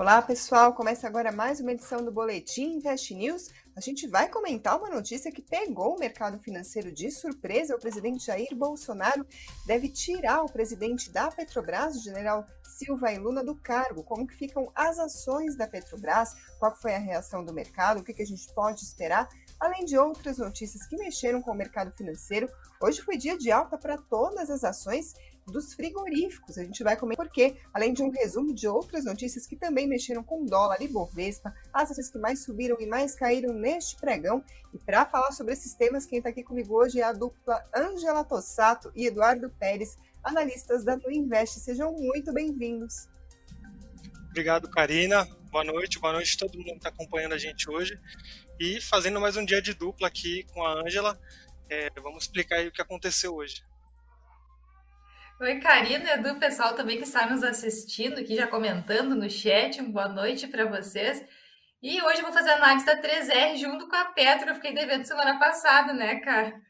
Olá, pessoal. Começa agora mais uma edição do Boletim Invest News. A gente vai comentar uma notícia que pegou o mercado financeiro de surpresa. O presidente Jair Bolsonaro deve tirar o presidente da Petrobras, o general Silva e Luna, do cargo. Como que ficam as ações da Petrobras? Qual foi a reação do mercado? O que, que a gente pode esperar? Além de outras notícias que mexeram com o mercado financeiro, hoje foi dia de alta para todas as ações dos frigoríficos. A gente vai comer porque, além de um resumo de outras notícias que também mexeram com dólar e Bovespa, as ações que mais subiram e mais caíram neste pregão. E para falar sobre esses temas, quem está aqui comigo hoje é a dupla Angela Tossato e Eduardo Pérez, analistas da Nu Invest. Sejam muito bem-vindos. Obrigado, Karina. Boa noite, boa noite a todo mundo que está acompanhando a gente hoje. E fazendo mais um dia de dupla aqui com a Ângela, é, vamos explicar o que aconteceu hoje. Oi, Karina, Edu, pessoal também que está nos assistindo aqui, já comentando no chat, boa noite para vocês. E hoje eu vou fazer a análise da 3R junto com a Petro, eu fiquei devendo semana passada, né, cara?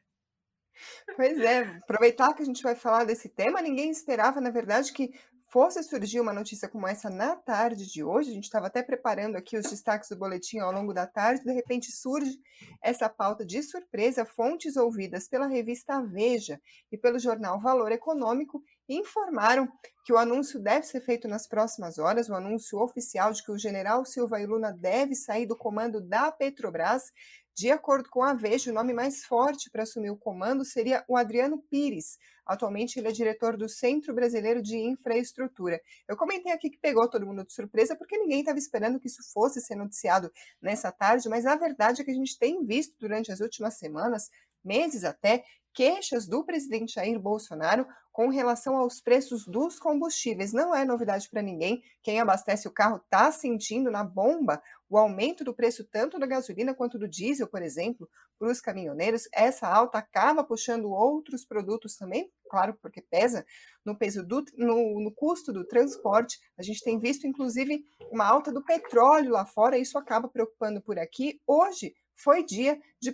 Pois é, aproveitar que a gente vai falar desse tema, ninguém esperava, na verdade, que fosse surgir uma notícia como essa na tarde de hoje, a gente estava até preparando aqui os destaques do boletim ao longo da tarde, de repente surge essa pauta de surpresa, fontes ouvidas pela revista Veja e pelo jornal Valor Econômico informaram que o anúncio deve ser feito nas próximas horas, o anúncio oficial de que o general Silva e Luna deve sair do comando da Petrobras de acordo com a Veja, o nome mais forte para assumir o comando seria o Adriano Pires. Atualmente, ele é diretor do Centro Brasileiro de Infraestrutura. Eu comentei aqui que pegou todo mundo de surpresa, porque ninguém estava esperando que isso fosse ser noticiado nessa tarde, mas a verdade é que a gente tem visto durante as últimas semanas, meses até, queixas do presidente Jair Bolsonaro com relação aos preços dos combustíveis. Não é novidade para ninguém. Quem abastece o carro está sentindo na bomba o aumento do preço tanto da gasolina quanto do diesel, por exemplo, para os caminhoneiros. Essa alta acaba puxando outros produtos também, claro, porque pesa no peso do no, no custo do transporte. A gente tem visto, inclusive, uma alta do petróleo lá fora. Isso acaba preocupando por aqui. Hoje foi dia de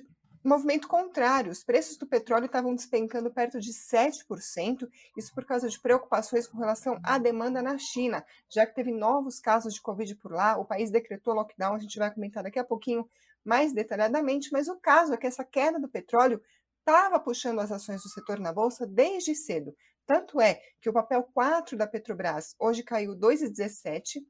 movimento contrário, os preços do petróleo estavam despencando perto de 7%, isso por causa de preocupações com relação à demanda na China, já que teve novos casos de Covid por lá, o país decretou lockdown, a gente vai comentar daqui a pouquinho mais detalhadamente, mas o caso é que essa queda do petróleo estava puxando as ações do setor na bolsa desde cedo. Tanto é que o papel 4 da Petrobras hoje caiu 2,17,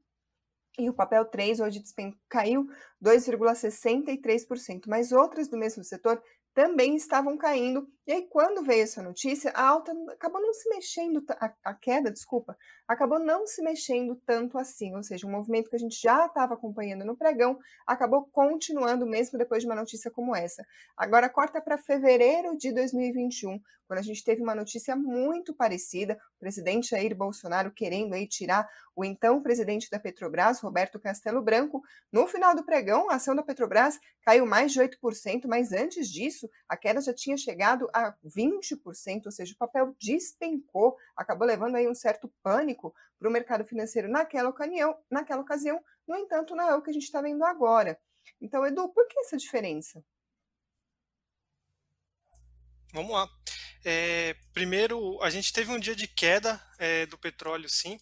e o papel 3 hoje caiu 2,63%, mas outras do mesmo setor também estavam caindo. E aí, quando veio essa notícia, a alta acabou não se mexendo, a, a, queda, desculpa, acabou não se mexendo tanto assim. Ou seja, um movimento que a gente já estava acompanhando no pregão acabou continuando mesmo depois de uma notícia como essa. Agora, corta para fevereiro de 2021, quando a gente teve uma notícia muito parecida, o presidente Jair Bolsonaro querendo aí tirar o então presidente da Petrobras, Roberto Castelo Branco. No final do pregão, a ação da Petrobras caiu mais de 8%, mas antes disso, a queda já tinha chegado a 20%, ou seja, o papel despencou, acabou levando aí um certo pânico para o mercado financeiro naquela ocasião, naquela ocasião. No entanto, não é o que a gente está vendo agora. Então, Edu, por que essa diferença? Vamos lá. É, primeiro, a gente teve um dia de queda é, do petróleo, sim,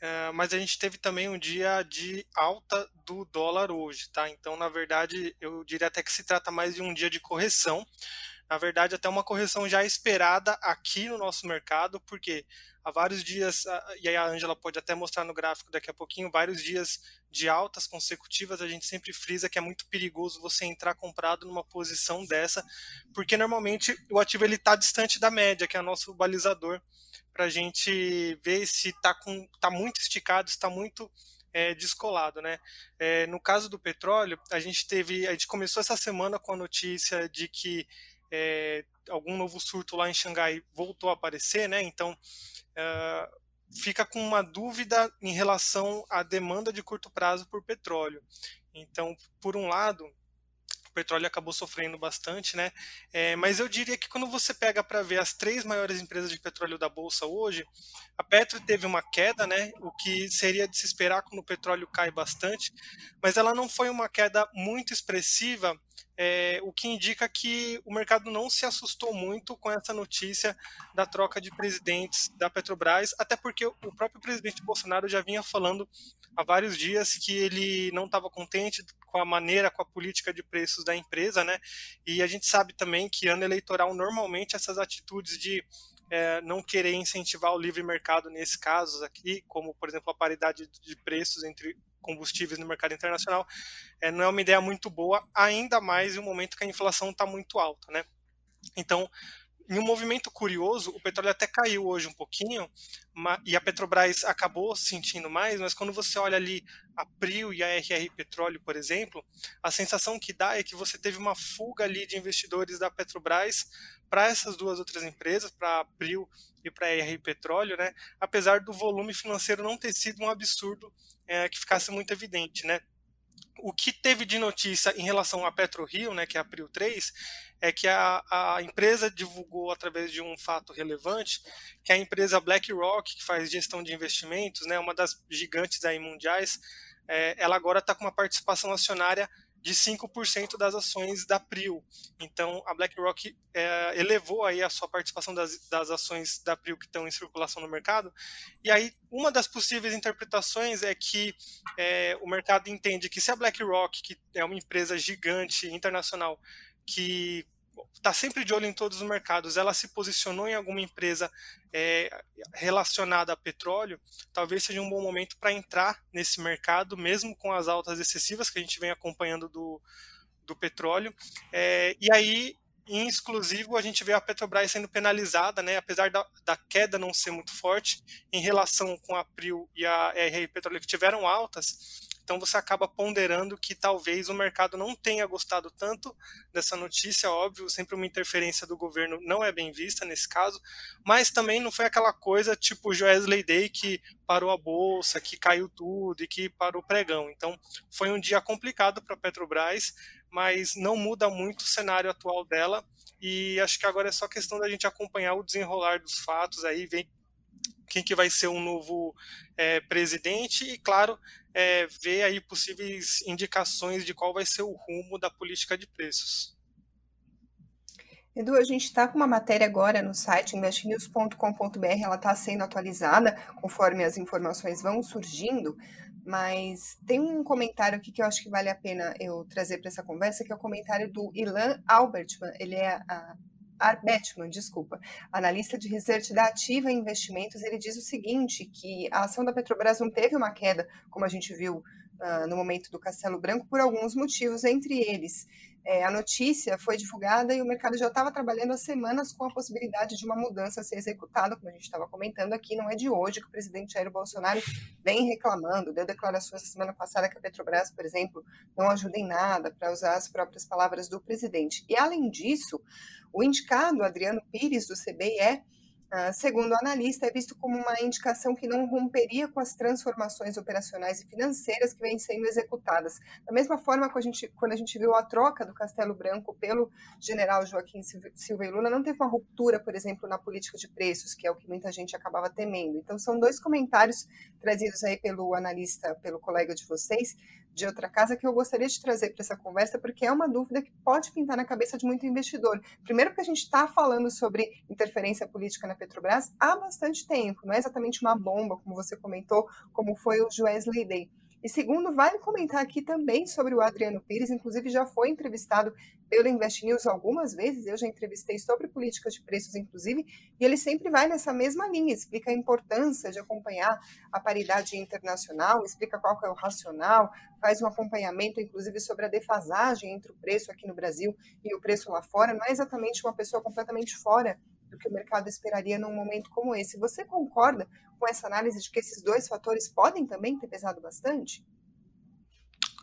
é, mas a gente teve também um dia de alta do dólar hoje, tá? Então, na verdade, eu diria até que se trata mais de um dia de correção. Na verdade, até uma correção já esperada aqui no nosso mercado, porque há vários dias, e aí a Angela pode até mostrar no gráfico daqui a pouquinho, vários dias de altas consecutivas, a gente sempre frisa que é muito perigoso você entrar comprado numa posição dessa, porque normalmente o ativo ele está distante da média, que é o nosso balizador, para a gente ver se está tá muito esticado, está muito é, descolado, né? É, no caso do petróleo, a gente teve, a gente começou essa semana com a notícia de que é, algum novo surto lá em Xangai voltou a aparecer, né? Então é, fica com uma dúvida em relação à demanda de curto prazo por petróleo. Então, por um lado, o petróleo acabou sofrendo bastante, né? É, mas eu diria que quando você pega para ver as três maiores empresas de petróleo da bolsa hoje, a Petro teve uma queda, né? O que seria de se esperar quando o petróleo cai bastante, mas ela não foi uma queda muito expressiva é, o que indica que o mercado não se assustou muito com essa notícia da troca de presidentes da Petrobras, até porque o próprio presidente Bolsonaro já vinha falando há vários dias que ele não estava contente com a maneira, com a política de preços da empresa, né? E a gente sabe também que ano eleitoral normalmente essas atitudes de é, não querer incentivar o livre mercado nesses casos aqui, como por exemplo a paridade de preços entre combustíveis no mercado internacional, é, não é uma ideia muito boa, ainda mais em um momento que a inflação está muito alta, né? Então, em um movimento curioso, o petróleo até caiu hoje um pouquinho, e a Petrobras acabou sentindo mais, mas quando você olha ali a Prio e a RR Petróleo, por exemplo, a sensação que dá é que você teve uma fuga ali de investidores da Petrobras para essas duas outras empresas, para a Prio e para a RR Petróleo, né? apesar do volume financeiro não ter sido um absurdo é, que ficasse muito evidente, né? O que teve de notícia em relação à PetroRio, né, que é a Prio 3, é que a, a empresa divulgou através de um fato relevante que a empresa BlackRock, que faz gestão de investimentos, né, uma das gigantes aí mundiais, é, ela agora está com uma participação acionária de 5% das ações da Prio. Então, a BlackRock é, elevou aí a sua participação das, das ações da Prio que estão em circulação no mercado. E aí, uma das possíveis interpretações é que é, o mercado entende que se a BlackRock, que é uma empresa gigante internacional, que está sempre de olho em todos os mercados, ela se posicionou em alguma empresa é, relacionada a petróleo, talvez seja um bom momento para entrar nesse mercado, mesmo com as altas excessivas que a gente vem acompanhando do, do petróleo. É, e aí, em exclusivo, a gente vê a Petrobras sendo penalizada, né, apesar da, da queda não ser muito forte, em relação com a Prio e a RR Petróleo, que tiveram altas, então você acaba ponderando que talvez o mercado não tenha gostado tanto dessa notícia, óbvio, sempre uma interferência do governo não é bem vista nesse caso, mas também não foi aquela coisa tipo Joesley Day que parou a bolsa, que caiu tudo e que parou o pregão. Então foi um dia complicado para a Petrobras, mas não muda muito o cenário atual dela e acho que agora é só questão da gente acompanhar o desenrolar dos fatos aí, ver quem que vai ser o um novo é, presidente e, claro, é, ver aí possíveis indicações de qual vai ser o rumo da política de preços. Edu, a gente está com uma matéria agora no site investnews.com.br, ela está sendo atualizada conforme as informações vão surgindo, mas tem um comentário aqui que eu acho que vale a pena eu trazer para essa conversa, que é o comentário do Ilan Albertman, ele é a Arbetman, desculpa, analista de research da Ativa Investimentos, ele diz o seguinte, que a ação da Petrobras não teve uma queda, como a gente viu uh, no momento do Castelo Branco, por alguns motivos, entre eles é, a notícia foi divulgada e o mercado já estava trabalhando há semanas com a possibilidade de uma mudança ser executada, como a gente estava comentando aqui, não é de hoje que o presidente Jair Bolsonaro vem reclamando, deu declarações na semana passada que a Petrobras, por exemplo, não ajuda em nada, para usar as próprias palavras do presidente. E além disso, o indicado Adriano Pires, do CBE, ah, segundo o analista, é visto como uma indicação que não romperia com as transformações operacionais e financeiras que vêm sendo executadas. Da mesma forma, quando a gente, quando a gente viu a troca do Castelo Branco pelo general Joaquim Silva e Lula, não teve uma ruptura, por exemplo, na política de preços, que é o que muita gente acabava temendo. Então, são dois comentários trazidos aí pelo analista, pelo colega de vocês, de outra casa que eu gostaria de trazer para essa conversa, porque é uma dúvida que pode pintar na cabeça de muito investidor. Primeiro, porque a gente está falando sobre interferência política na Petrobras há bastante tempo, não é exatamente uma bomba, como você comentou, como foi o Joesley Day. E segundo, vale comentar aqui também sobre o Adriano Pires, inclusive já foi entrevistado pelo Invest News algumas vezes, eu já entrevistei sobre políticas de preços, inclusive, e ele sempre vai nessa mesma linha, explica a importância de acompanhar a paridade internacional, explica qual é o racional, faz um acompanhamento, inclusive, sobre a defasagem entre o preço aqui no Brasil e o preço lá fora. Não é exatamente uma pessoa completamente fora do que o mercado esperaria num momento como esse. Você concorda com essa análise de que esses dois fatores podem também ter pesado bastante?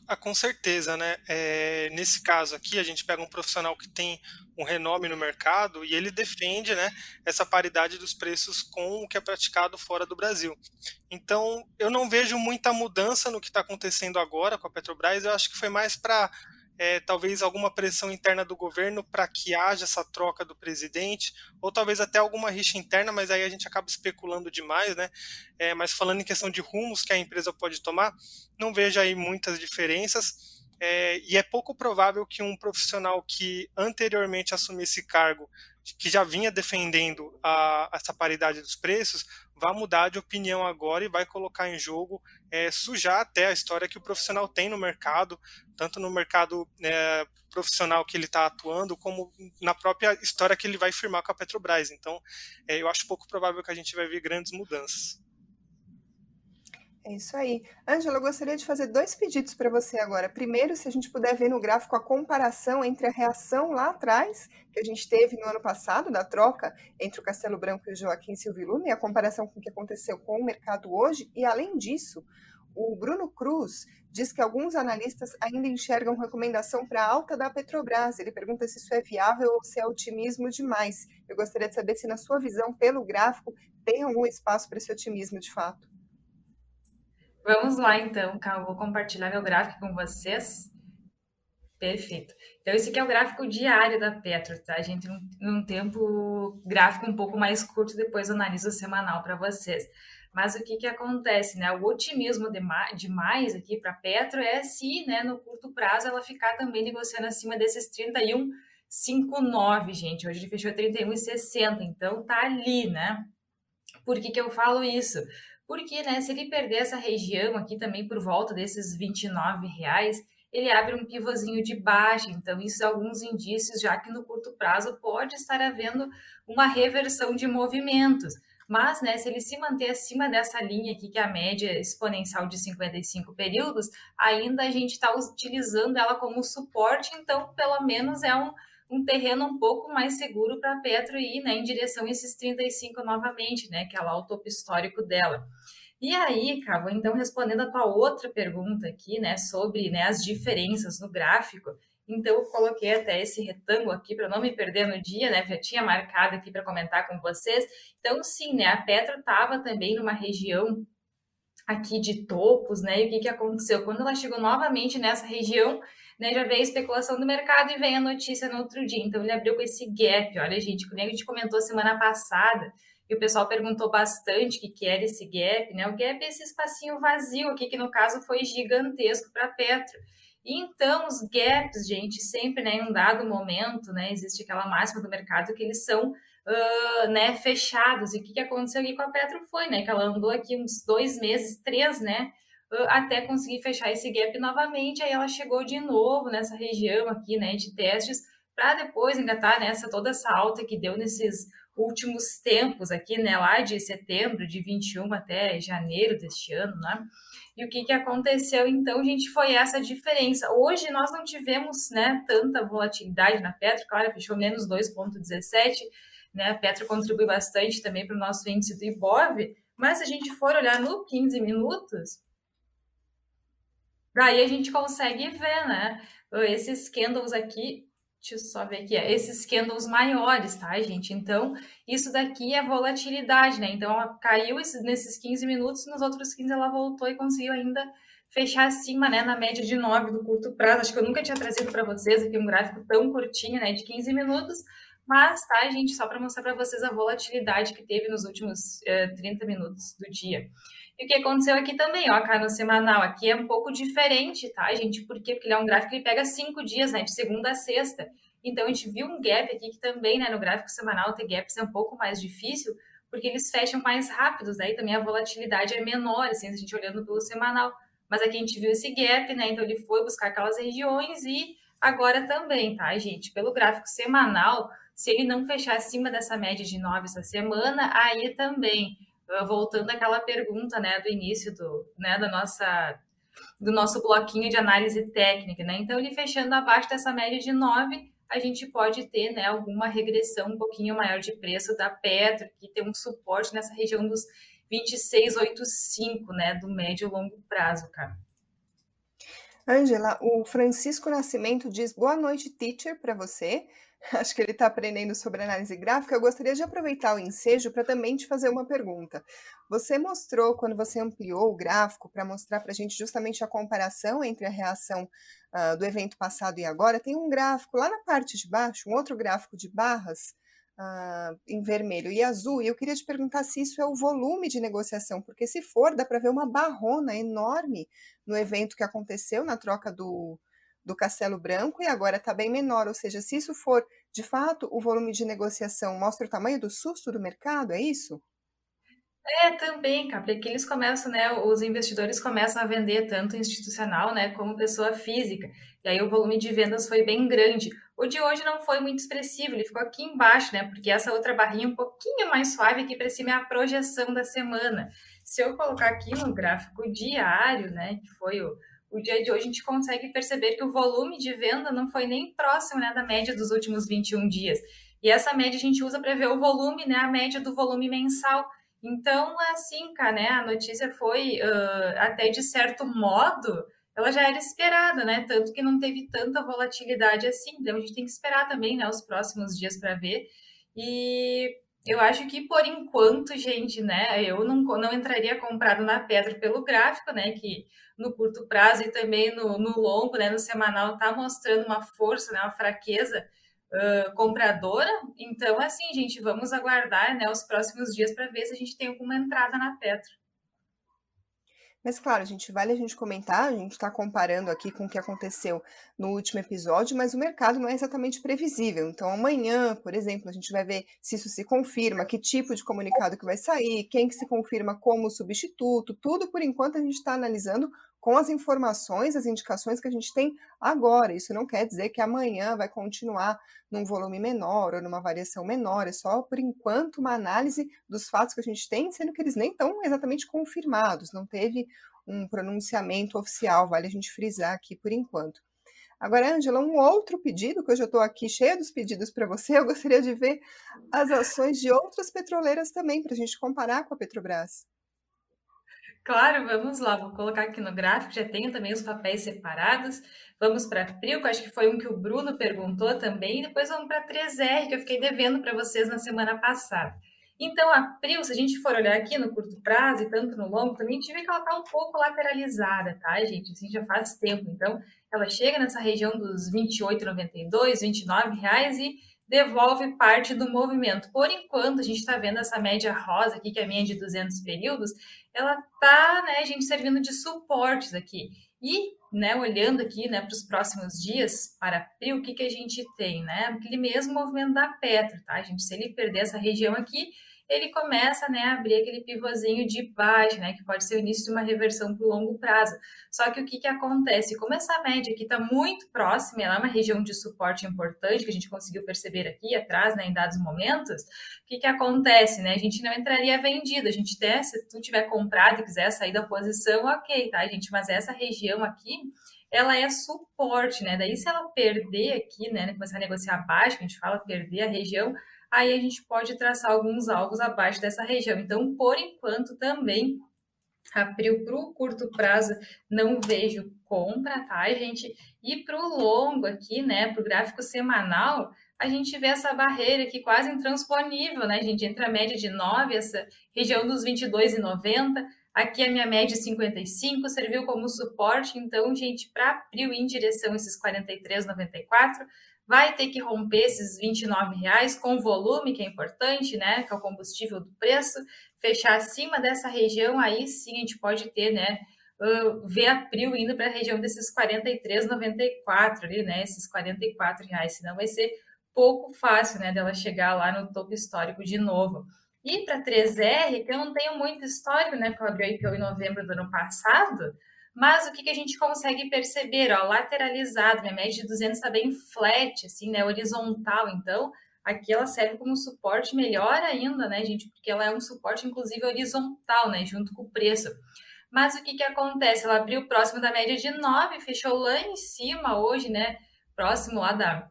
Ah, com certeza, né? É, nesse caso aqui, a gente pega um profissional que tem um renome no mercado e ele defende né, essa paridade dos preços com o que é praticado fora do Brasil. Então, eu não vejo muita mudança no que está acontecendo agora com a Petrobras, eu acho que foi mais para é, talvez alguma pressão interna do governo para que haja essa troca do presidente, ou talvez até alguma rixa interna, mas aí a gente acaba especulando demais, né? É, mas falando em questão de rumos que a empresa pode tomar, não vejo aí muitas diferenças. é, e é pouco provável que um profissional que anteriormente assumisse cargo, que já vinha defendendo a, essa paridade dos preços, vá mudar de opinião agora e vai colocar em jogo, é, sujar até a história que o profissional tem no mercado, tanto no mercado é, profissional que ele está atuando, como na própria história que ele vai firmar com a Petrobras. Então, é, eu acho pouco provável que a gente vai ver grandes mudanças. É isso aí. Ângela, eu gostaria de fazer dois pedidos para você agora. Primeiro, se a gente puder ver no gráfico a comparação entre a reação lá atrás, que a gente teve no ano passado, da troca entre o Castelo Branco e o Joaquim Silvilume, e a comparação com o que aconteceu com o mercado hoje. E, além disso, o Bruno Cruz diz que alguns analistas ainda enxergam recomendação para alta da Petrobras. Ele pergunta se isso é viável ou se é otimismo demais. Eu gostaria de saber se, na sua visão, pelo gráfico, tem algum espaço para esse otimismo de fato. Vamos lá, então, Cal. Vou compartilhar meu gráfico com vocês. Perfeito. Então, esse aqui é o gráfico diário da Petro, tá? A gente, num, tempo gráfico um pouco mais curto, depois analiso o semanal para vocês. Mas o que, que acontece, né? O otimismo demais aqui para Petro é se, né, no curto prazo, ela ficar também negociando acima desses 31,59, gente. Hoje ele fechou 31,60, então tá ali, né? Por que, que eu falo isso? Porque, né, se ele perder essa região aqui também por volta desses 29 reais, ele abre um pivôzinho de baixa. Então, isso é alguns indícios, já que no curto prazo pode estar havendo uma reversão de movimentos. Mas, né, se ele se manter acima dessa linha aqui, que é a média exponencial de 55 períodos, ainda a gente está utilizando ela como suporte, então, pelo menos é um, um terreno um pouco mais seguro para a Petro ir né, em direção a esses 35 novamente, né, que é lá o topo histórico dela. E aí, Cavo, então respondendo a tua outra pergunta aqui, né, sobre né, as diferenças no gráfico, então eu coloquei até esse retângulo aqui para não me perder no dia, né, já tinha marcado aqui para comentar com vocês. Então, sim, né, a Petro estava também numa região aqui de topos, né, e o que, que aconteceu? Quando ela chegou novamente nessa região, né, já veio a especulação do mercado e vem a notícia no outro dia. Então ele abriu com esse gap. Olha, gente, como a gente comentou semana passada, e o pessoal perguntou bastante o que, que era esse gap, né? O gap é esse espacinho vazio aqui, que no caso foi gigantesco para Petro. Então, os gaps, gente, sempre, né, em um dado momento, né, existe aquela máxima do mercado que eles são, uh, né, fechados. E o que, que aconteceu aqui com a Petro foi, né, que ela andou aqui uns dois meses, três, né, até conseguir fechar esse gap novamente. Aí ela chegou de novo nessa região aqui, né, de testes, para depois engatar nessa toda essa alta que deu nesses últimos tempos aqui, né, lá de setembro de 21 até janeiro deste ano, né? E o que, que aconteceu então, gente, foi essa diferença. Hoje nós não tivemos, né, tanta volatilidade na Petro, claro, fechou menos 2,17, né? A Petro contribui bastante também para o nosso índice do Ibov, mas se a gente for olhar no 15 minutos, Daí a gente consegue ver, né? Esses candles aqui, deixa eu só ver aqui, esses candles maiores, tá, gente? Então, isso daqui é volatilidade, né? Então, ela caiu nesses 15 minutos, nos outros 15 ela voltou e conseguiu ainda fechar acima, né, na média de 9 do curto prazo. Acho que eu nunca tinha trazido para vocês aqui um gráfico tão curtinho, né, de 15 minutos, mas, tá, gente, só para mostrar para vocês a volatilidade que teve nos últimos eh, 30 minutos do dia. E o que aconteceu aqui também, ó, no semanal, aqui é um pouco diferente, tá, gente? Por quê? Porque ele é um gráfico que pega cinco dias, né, de segunda a sexta. Então, a gente viu um gap aqui que também, né, no gráfico semanal, ter gaps é um pouco mais difícil, porque eles fecham mais rápidos, daí também a volatilidade é menor, assim, a gente olhando pelo semanal. Mas aqui a gente viu esse gap, né, então ele foi buscar aquelas regiões e agora também, tá, gente? Pelo gráfico semanal, se ele não fechar acima dessa média de 9 essa semana, aí também voltando àquela pergunta, né, do início do, né, da nossa do nosso bloquinho de análise técnica, né? Então, ele fechando abaixo dessa média de 9, a gente pode ter, né, alguma regressão um pouquinho maior de preço da Petro, que tem um suporte nessa região dos 26,85, né, do médio e longo prazo, cara. Angela, o Francisco Nascimento diz boa noite, teacher, para você. acho que ele está aprendendo sobre análise gráfica, eu gostaria de aproveitar o ensejo para também te fazer uma pergunta. Você mostrou, quando você ampliou o gráfico, para mostrar para a gente justamente a comparação entre a reação uh, do evento passado e agora, tem um gráfico lá na parte de baixo, um outro gráfico de barras, Uh, em vermelho e azul, e eu queria te perguntar se isso é o volume de negociação, porque se for, dá para ver uma barrona enorme no evento que aconteceu na troca do, do Castelo Branco e agora está bem menor. Ou seja, se isso for de fato o volume de negociação, mostra o tamanho do susto do mercado, é isso? É, também, cara, porque eles começam, né, os investidores começam a vender tanto institucional, né, como pessoa física. E aí o volume de vendas foi bem grande. O de hoje não foi muito expressivo, ele ficou aqui embaixo, né, porque essa outra barrinha um pouquinho mais suave aqui para cima é a projeção da semana. Se eu colocar aqui no gráfico diário, né, que foi o, o dia de hoje, a gente consegue perceber que o volume de venda não foi nem próximo, né, da média dos últimos 21 dias. E essa média a gente usa para ver o volume, né, a média do volume mensal. Então, assim, cara, né, a notícia foi uh, até de certo modo, ela já era esperada, né? Tanto que não teve tanta volatilidade assim. Então, a gente tem que esperar também, né, os próximos dias para ver. E eu acho que por enquanto, gente, né, eu não, não entraria comprado na pedra pelo gráfico, né, que no curto prazo e também no, no longo, né, no semanal, tá mostrando uma força, né, uma fraqueza uh, compradora. Então, assim, gente, vamos aguardar né, os próximos dias para ver se a gente tem alguma entrada na Petro. Mas claro, gente vale a gente comentar, a gente está comparando aqui com o que aconteceu no último episódio, mas o mercado não é exatamente previsível. Então amanhã, por exemplo, a gente vai ver se isso se confirma, que tipo de comunicado que vai sair, quem que se confirma como substituto, tudo por enquanto a gente está analisando com as informações, as indicações que a gente tem agora. Isso não quer dizer que amanhã vai continuar num volume menor ou numa variação menor, é só por enquanto uma análise dos fatos que a gente tem, sendo que eles nem estão exatamente confirmados, não teve um pronunciamento oficial, vale a gente frisar aqui por enquanto. Agora, Angela, um outro pedido, que eu já estou aqui cheia dos pedidos para você, eu gostaria de ver as ações de outras petroleiras também, para a gente comparar com a Petrobras. Claro, vamos lá, vou colocar aqui no gráfico, já tenho também os papéis separados. Vamos para que acho que foi um que o Bruno perguntou também, depois vamos para 3R, que eu fiquei devendo para vocês na semana passada. Então, a Prio, se a gente for olhar aqui no curto prazo e tanto no longo, também tive que ela está um pouco lateralizada, tá, gente? Assim, já faz tempo. Então, ela chega nessa região dos R$ 28,92, 29 reais e devolve parte do movimento. Por enquanto, a gente está vendo essa média rosa aqui, que é a média de 200 períodos, ela está, né, gente, servindo de suportes aqui. E, né, olhando aqui, né, para os próximos dias, para abril, o que, que a gente tem, né? Aquele mesmo movimento da Petro, tá, gente? Se ele perder essa região aqui, ele começa né, a abrir aquele pivôzinho de baixo, né, que pode ser o início de uma reversão para o longo prazo. Só que o que, que acontece? Como essa média aqui está muito próxima, ela é uma região de suporte importante, que a gente conseguiu perceber aqui atrás, né, em dados momentos, o que, que acontece? Né? A gente não entraria vendido, a gente até, se tu tiver comprado e quiser sair da posição, ok, tá, gente? Mas essa região aqui, ela é suporte, né? Daí, se ela perder aqui, né, começar a negociar abaixo, a gente fala perder a região, aí a gente pode traçar alguns alvos abaixo dessa região. Então, por enquanto, também abril para o curto prazo não vejo compra, tá, gente? E para o longo aqui, né, para o gráfico semanal, a gente vê essa barreira aqui quase intransponível, né, gente? Entre a média de 9, essa região dos 22,90, aqui a minha média 55, serviu como suporte, então, gente, para abril em direção a esses 43,94, vai ter que romper esses 29 reais com volume, que é importante, né? Que é o combustível do preço, fechar acima dessa região, aí sim a gente pode ter, né? Uh, ver a Prio indo para a região desses 43,94 ali, né? Esses 44 reais, senão vai ser pouco fácil, né? Dela chegar lá no topo histórico de novo. E para 3R, que eu não tenho muito histórico, né? Porque eu abri o IPO em novembro do ano passado, mas o que, que a gente consegue perceber? Ó, lateralizado, minha média de 200 está bem flat, assim, né? Horizontal. Então, aqui ela serve como suporte melhor ainda, né, gente? Porque ela é um suporte, inclusive, horizontal, né? Junto com o preço. Mas o que, que acontece? Ela abriu próximo da média de 9, fechou lá em cima hoje, né? Próximo lá da,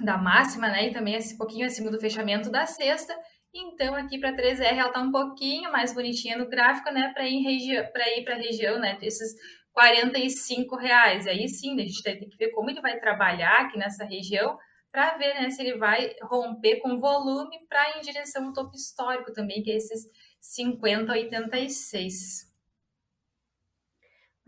da máxima, né? E também um pouquinho acima do fechamento da sexta. Então, aqui para 3R, ela está um pouquinho mais bonitinha no gráfico, né? Para ir para a região, né? Desses 45 reais. Aí sim, a gente tem que ver como ele vai trabalhar aqui nessa região para ver né, se ele vai romper com volume para ir em direção ao topo histórico também, que é esses 50,86.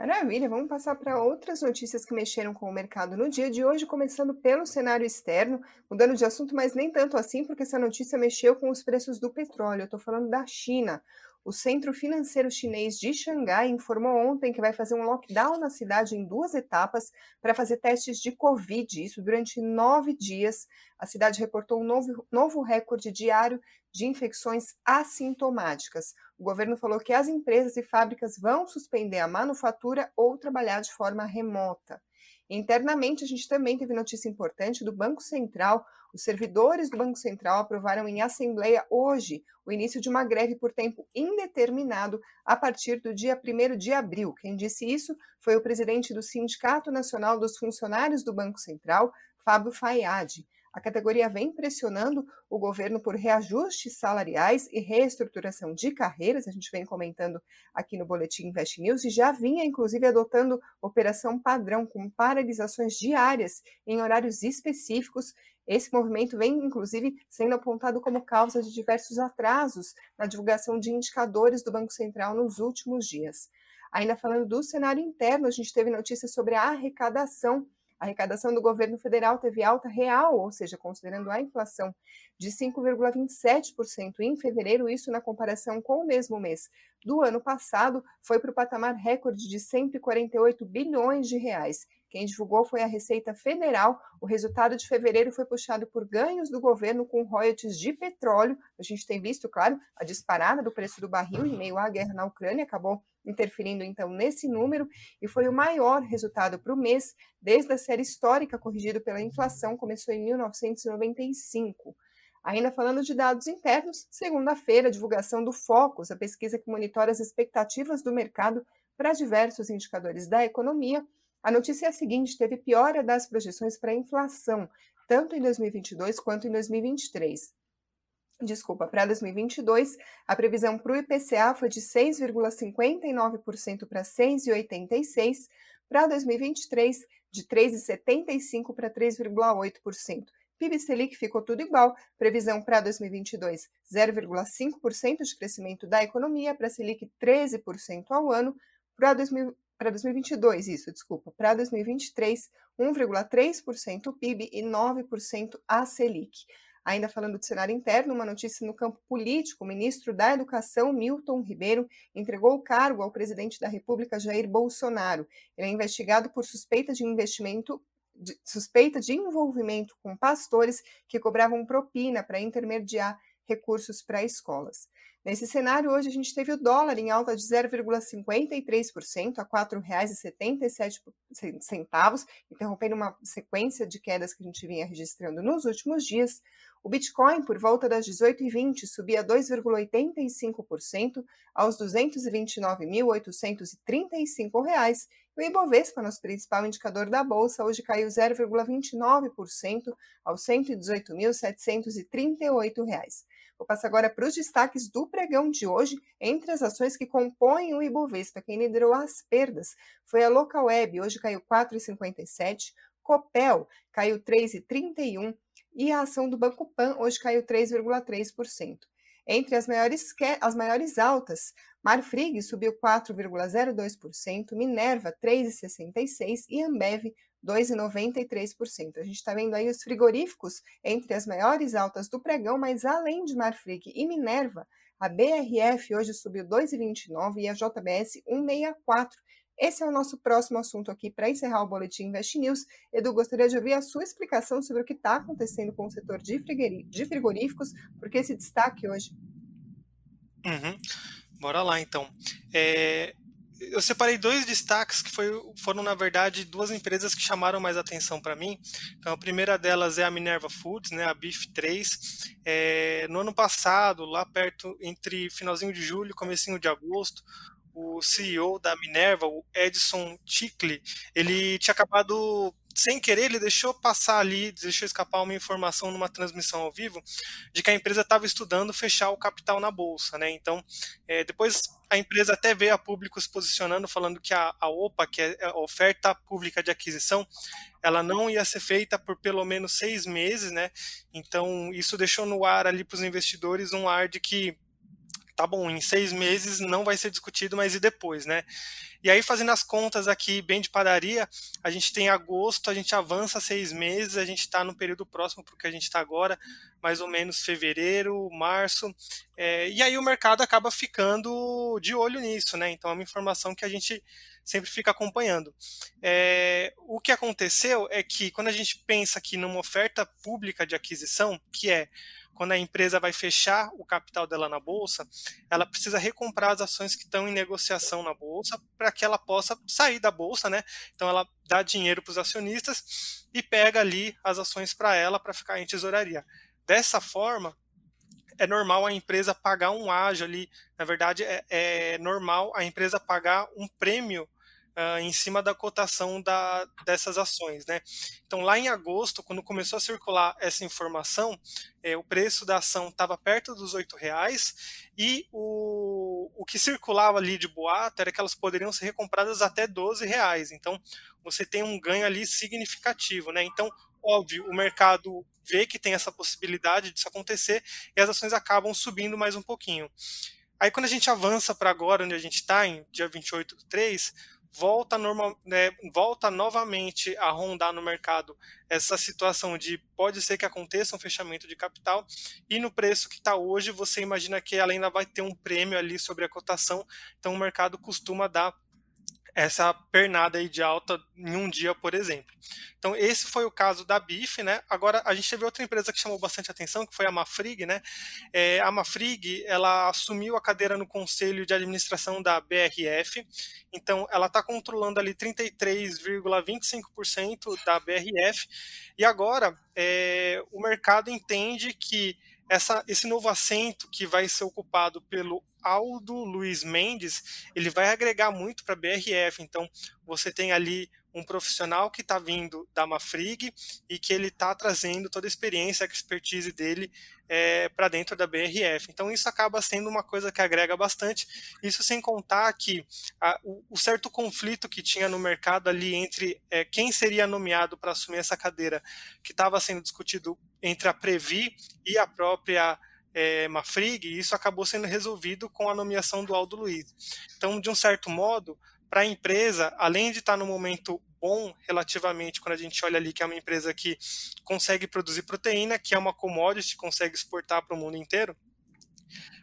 Maravilha, vamos passar para outras notícias que mexeram com o mercado no dia de hoje, começando pelo cenário externo, mudando de assunto, mas nem tanto assim, porque essa notícia mexeu com os preços do petróleo. Eu estou falando da China. O Centro Financeiro Chinês de Xangai informou ontem que vai fazer um lockdown na cidade em duas etapas para fazer testes de Covid, isso durante nove dias. A cidade reportou um novo, novo recorde diário de infecções assintomáticas. O governo falou que as empresas e fábricas vão suspender a manufatura ou trabalhar de forma remota. Internamente, a gente também teve notícia importante do Banco Central. Os servidores do Banco Central aprovaram em assembleia hoje o início de uma greve por tempo indeterminado a partir do dia 1 de abril. Quem disse isso foi o presidente do Sindicato Nacional dos Funcionários do Banco Central, Fábio Fayad. A categoria vem pressionando o governo por reajustes salariais e reestruturação de carreiras, a gente vem comentando aqui no Boletim Invest News, e já vinha, inclusive, adotando operação padrão com paralisações diárias em horários específicos. Esse movimento vem, inclusive, sendo apontado como causa de diversos atrasos na divulgação de indicadores do Banco Central nos últimos dias. Ainda falando do cenário interno, a gente teve notícias sobre a arrecadação a arrecadação do governo federal teve alta real, ou seja, considerando a inflação, de 5,27% em fevereiro, isso na comparação com o mesmo mês do ano passado, foi para o patamar recorde de 148 bilhões de reais. Quem divulgou foi a Receita Federal. O resultado de fevereiro foi puxado por ganhos do governo com royalties de petróleo. A gente tem visto, claro, a disparada do preço do barril em meio à guerra na Ucrânia, acabou interferindo então nesse número e foi o maior resultado para o mês desde a série histórica corrigido pela inflação, começou em 1995. Ainda falando de dados internos, segunda-feira, divulgação do Focus, a pesquisa que monitora as expectativas do mercado para diversos indicadores da economia. A notícia é a seguinte: teve piora das projeções para a inflação, tanto em 2022 quanto em 2023 desculpa, para 2022, a previsão para o IPCA foi de 6,59% para 6,86%, para 2023, de 3,75% para 3,8%. PIB Selic ficou tudo igual, previsão para 2022, 0,5% de crescimento da economia, para Selic 13% ao ano, para 2022, isso, desculpa, para 2023, 1,3% o PIB e 9% a Selic. Ainda falando de cenário interno, uma notícia no campo político: o ministro da Educação, Milton Ribeiro, entregou o cargo ao presidente da República, Jair Bolsonaro. Ele é investigado por suspeita de investimento. De, suspeita de envolvimento com pastores que cobravam propina para intermediar recursos para escolas. Nesse cenário, hoje a gente teve o dólar em alta de 0,53% a R$ 4,77, interrompendo uma sequência de quedas que a gente vinha registrando nos últimos dias. O Bitcoin, por volta das 18h20, subia 2,85% aos R$ 229.835. E o Ibovespa, nosso principal indicador da Bolsa, hoje caiu 0,29% aos R$ 118.738. Vou passar agora para os destaques do pregão de hoje. Entre as ações que compõem o Ibovespa, quem liderou as perdas foi a Local Web, hoje caiu 4,57%. Copel caiu 3,31% e a ação do Banco Pan hoje caiu 3,3%. Entre as maiores, as maiores altas, Marfrig subiu 4,02%, Minerva 3,66% e Ambev 2,93%. A gente está vendo aí os frigoríficos entre as maiores altas do pregão, mas além de Marfrig e Minerva, a BRF hoje subiu 2,29% e a JBS 1,64%. Esse é o nosso próximo assunto aqui para encerrar o Boletim Invest News. Edu, gostaria de ouvir a sua explicação sobre o que está acontecendo com o setor de frigoríficos, porque esse destaque hoje. Uhum. Bora lá, então. É, eu separei dois destaques que foi, foram, na verdade, duas empresas que chamaram mais atenção para mim. Então, a primeira delas é a Minerva Foods, né, a Beef 3. É, no ano passado, lá perto, entre finalzinho de julho e comecinho de agosto, o CEO da Minerva, o Edson Tickle, ele tinha acabado sem querer, ele deixou passar ali, deixou escapar uma informação numa transmissão ao vivo de que a empresa estava estudando fechar o capital na bolsa, né? Então, é, depois a empresa até veio a público se posicionando, falando que a, a OPA, que é a oferta pública de aquisição, ela não ia ser feita por pelo menos seis meses, né? Então, isso deixou no ar ali para os investidores um ar de que tá bom, em seis meses não vai ser discutido, mas e depois, né? E aí, fazendo as contas aqui, bem de padaria, a gente tem agosto, a gente avança seis meses, a gente está no período próximo porque a gente está agora, mais ou menos fevereiro, março, é, e aí o mercado acaba ficando de olho nisso, né? Então é uma informação que a gente sempre fica acompanhando. É, o que aconteceu é que quando a gente pensa aqui numa oferta pública de aquisição, que é quando a empresa vai fechar o capital dela na bolsa, ela precisa recomprar as ações que estão em negociação na bolsa para que ela possa sair da bolsa, né? Então ela dá dinheiro para os acionistas e pega ali as ações para ela para ficar em tesouraria. Dessa forma, é normal a empresa pagar um ágio ali, na verdade é, é normal a empresa pagar um prêmio uh, em cima da cotação da, dessas ações. Né? Então, lá em agosto, quando começou a circular essa informação, é, o preço da ação estava perto dos R$ reais e o, o que circulava ali de boato era que elas poderiam ser recompradas até R$ reais. Então, você tem um ganho ali significativo. Né? Então, óbvio, o mercado vê que tem essa possibilidade disso acontecer e as ações acabam subindo mais um pouquinho. Aí quando a gente avança para agora, onde a gente está, em dia 28 do 3, volta, normal, né, volta novamente a rondar no mercado essa situação de pode ser que aconteça um fechamento de capital e no preço que está hoje você imagina que ela ainda vai ter um prêmio ali sobre a cotação, então o mercado costuma dar essa pernada aí de alta em um dia, por exemplo. Então, esse foi o caso da BIF, né? Agora, a gente teve outra empresa que chamou bastante atenção, que foi a Mafrig, né? É, a Mafrig, ela assumiu a cadeira no conselho de administração da BRF, então ela está controlando ali 33,25% da BRF, e agora é, o mercado entende que essa, esse novo assento que vai ser ocupado pelo Aldo Luiz Mendes, ele vai agregar muito para a BRF. Então, você tem ali um profissional que está vindo da Mafrig e que ele está trazendo toda a experiência, a expertise dele é, para dentro da BRF. Então isso acaba sendo uma coisa que agrega bastante. Isso sem contar que a, o, o, certo conflito que tinha no mercado ali entre é, quem seria nomeado para assumir essa cadeira, que estava sendo discutido entre a Previ e a própria é, Mafrig, e isso acabou sendo resolvido com a nomeação do Aldo Luiz. Então, de um certo modo, para a empresa, além de estar tá no momento bom relativamente, quando a gente olha ali que é uma empresa que consegue produzir proteína, que é uma commodity, consegue exportar para o mundo inteiro,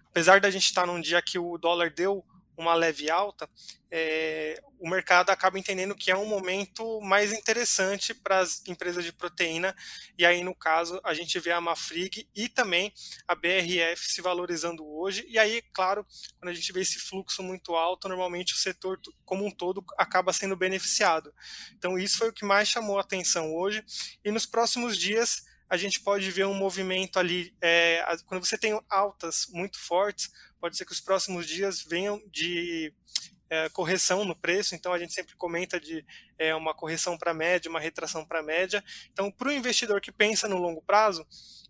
apesar da gente estar tá num dia que o dólar deu uma leve alta, é, o mercado acaba entendendo que é um momento mais interessante para as empresas de proteína, e aí, no caso, a gente vê a Mafrig e também a BRF se valorizando hoje, e aí, claro, quando a gente vê esse fluxo muito alto, normalmente o setor como um todo acaba sendo beneficiado. Então, isso foi o que mais chamou a atenção hoje, e nos próximos dias a gente pode ver um movimento ali, é, quando você tem altas muito fortes, pode ser que os próximos dias venham de é, correção no preço, então a gente sempre comenta de é, uma correção para média, uma retração para média. Então, para o investidor que pensa no longo prazo,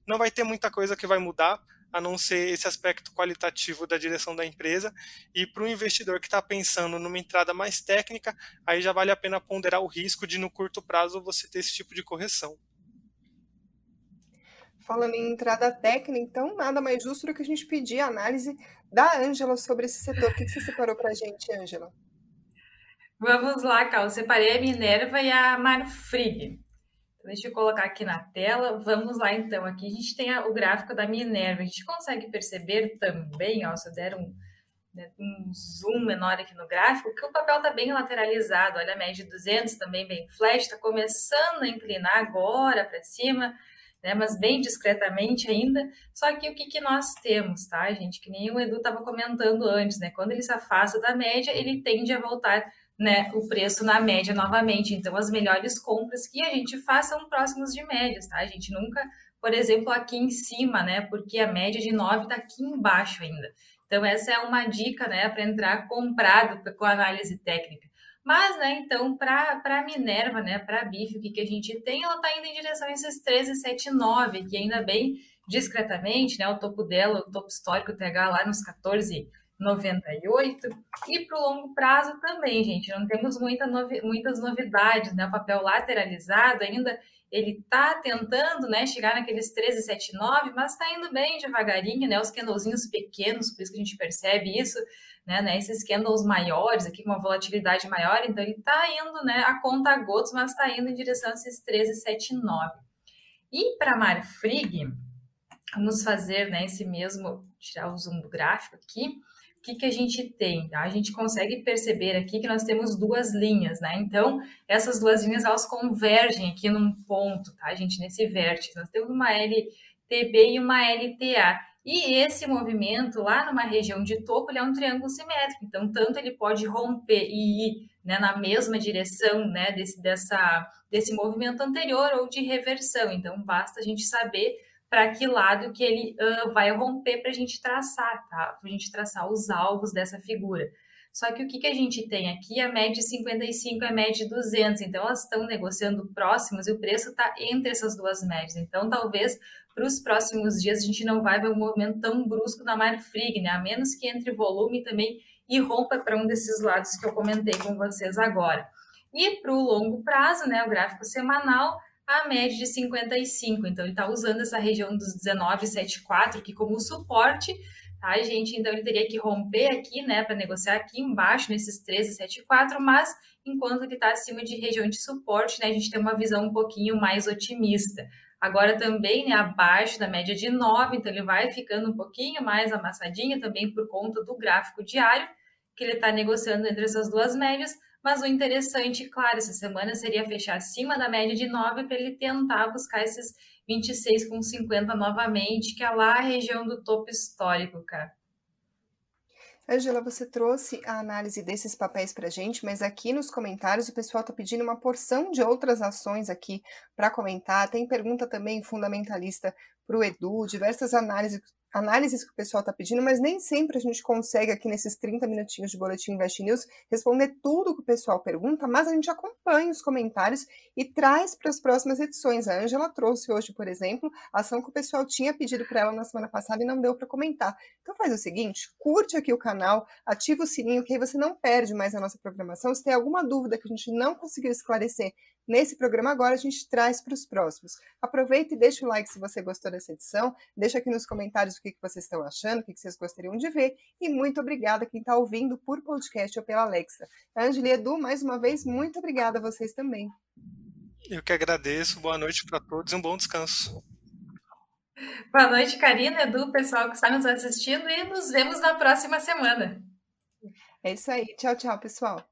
não vai ter muita coisa que vai mudar, a não ser esse aspecto qualitativo da direção da empresa. E para o investidor que está pensando numa entrada mais técnica, aí já vale a pena ponderar o risco de no curto prazo você ter esse tipo de correção. Falando em entrada técnica, então nada mais justo do que a gente pedir a análise da Ângela sobre esse setor. O que você separou para a gente, Ângela? Vamos lá, Cal. separei a Minerva e a Marfrig. Então, deixa eu colocar aqui na tela. Vamos lá, então. Aqui a gente tem o gráfico da Minerva. A gente consegue perceber também, ó, se eu der um, né, um zoom menor aqui no gráfico, que o papel está bem lateralizado. Olha a média de 200 também bem flash, está começando a inclinar agora para cima né? Mas bem discretamente ainda. Só que o que, que nós temos, tá, gente? Que nem o Edu estava comentando antes, né? Quando ele se afasta da média, ele tende a voltar né, o preço na média novamente. Então, as melhores compras que a gente faz são próximos de médias, tá? A gente nunca, por exemplo, aqui em cima, né? Porque a média de 9 está aqui embaixo ainda. Então, essa é uma dica, né, para entrar comprado com análise técnica. Mas, né, então, para Minerva, né, para a BIF, o que, que a gente tem? Ela está indo em direção a esses 13,79, que ainda bem discretamente, né, o topo dela, o topo histórico TH lá nos 14,98. E para o longo prazo também, gente, não temos muita novi muitas novidades, né, o papel lateralizado ainda ele está tentando né, chegar naqueles 13,79, mas está indo bem devagarinho, né? Os candlezinhos pequenos, por isso que a gente percebe isso, né? né esses candles maiores aqui com uma volatilidade maior, então ele está indo né, a conta gotos, mas está indo em direção a esses 13,79. E para Marfrig, vamos fazer né, esse mesmo, tirar o zoom do gráfico aqui o que, que a gente tem? Tá? A gente consegue perceber aqui que nós temos duas linhas, né? Então, essas duas linhas, elas convergem aqui num ponto, tá, gente? Nesse vértice. Nós temos uma LTB e uma LTA. E esse movimento lá numa região de topo, ele é um triângulo simétrico. Então, tanto ele pode romper e ir né, na mesma direção né, desse, dessa, desse movimento anterior ou de reversão. Então, basta a gente saber para que lado que ele uh, vai romper para a gente traçar, tá? Para a gente traçar os alvos dessa figura. Só que o que, que a gente tem aqui? A média de 55 é a média de 200, então elas estão negociando próximas e o preço está entre essas duas médias. Então, talvez para os próximos dias a gente não vai ver um movimento tão brusco na Marfrig, né? A menos que entre volume também e rompa para um desses lados que eu comentei com vocês agora. E para o longo prazo, né, o gráfico semanal, a média de 55. Então, ele está usando essa região dos 19,74 aqui como suporte, tá, gente? Então, ele teria que romper aqui, né, para negociar aqui embaixo, nesses 13,74, mas enquanto ele está acima de região de suporte, né, a gente tem uma visão um pouquinho mais otimista. Agora também, né, abaixo da média de 9, então ele vai ficando um pouquinho mais amassadinho também por conta do gráfico diário, que ele está negociando entre essas duas médias, mas o interessante, claro, essa semana seria fechar acima da média de 9 para ele tentar buscar esses 26,50 novamente, que é lá a região do topo histórico, cara. Angela, você trouxe a análise desses papéis para gente, mas aqui nos comentários o pessoal está pedindo uma porção de outras ações aqui para comentar. Tem pergunta também fundamentalista para o Edu, diversas análises análises que o pessoal está pedindo, mas nem sempre a gente consegue aqui nesses 30 minutinhos de Boletim Invest News responder tudo que o pessoal pergunta, mas a gente acompanha os comentários e traz para as próximas edições. A Angela trouxe hoje, por exemplo, a ação que o pessoal tinha pedido para ela na semana passada e não deu para comentar. Então faz o seguinte, curte aqui o canal, ativa o sininho, que aí você não perde mais a nossa programação. Se tem alguma dúvida que a gente não conseguiu esclarecer nesse programa agora, a gente traz para os próximos. Aproveita e deixa o like se você gostou dessa edição, deixa aqui nos comentários o que, que vocês estão achando, o que, que vocês gostariam de ver, e muito obrigada quem está ouvindo por podcast ou pela Alexa. Angeli Edu, mais uma vez, muito obrigada a vocês também. Eu que agradeço, boa noite para todos e um bom descanso. Boa noite, Karina, Edu, pessoal que está nos assistindo e nos vemos na próxima semana. É isso aí. Tchau, tchau, pessoal.